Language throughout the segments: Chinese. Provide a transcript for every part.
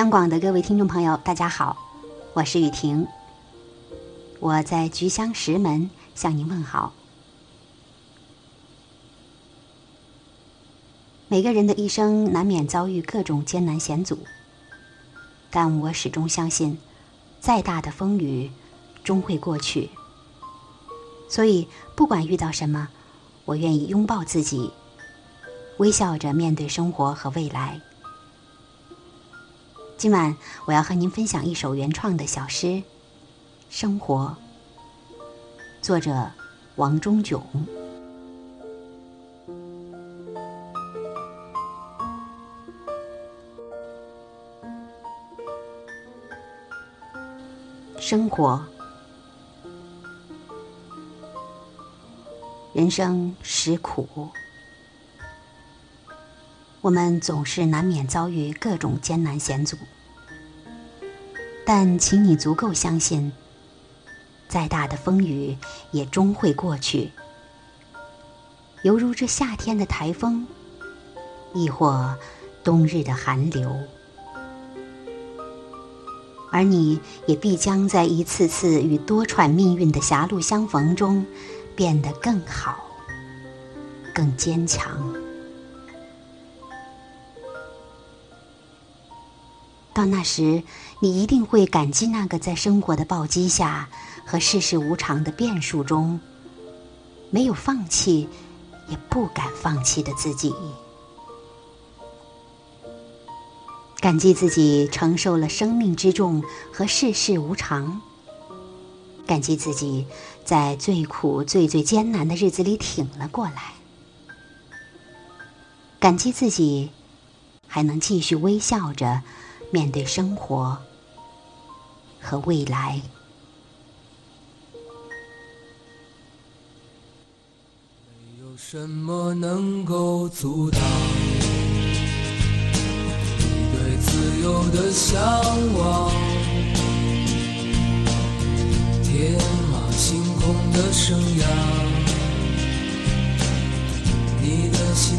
央广的各位听众朋友，大家好，我是雨婷。我在菊香石门向您问好。每个人的一生难免遭遇各种艰难险阻，但我始终相信，再大的风雨终会过去。所以，不管遇到什么，我愿意拥抱自己，微笑着面对生活和未来。今晚我要和您分享一首原创的小诗《生活》，作者王中炯。生活，人生实苦，我们总是难免遭遇各种艰难险阻。但请你足够相信，再大的风雨也终会过去，犹如这夏天的台风，亦或冬日的寒流。而你也必将在一次次与多舛命运的狭路相逢中，变得更好、更坚强。到那时，你一定会感激那个在生活的暴击下和世事无常的变数中，没有放弃，也不敢放弃的自己。感激自己承受了生命之重和世事无常，感激自己在最苦、最最艰难的日子里挺了过来，感激自己还能继续微笑着面对生活和未来。没有什么能够阻挡你对。自由的向往，天马行空的生涯，你的心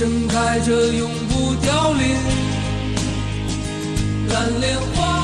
盛开着永不凋零蓝莲花。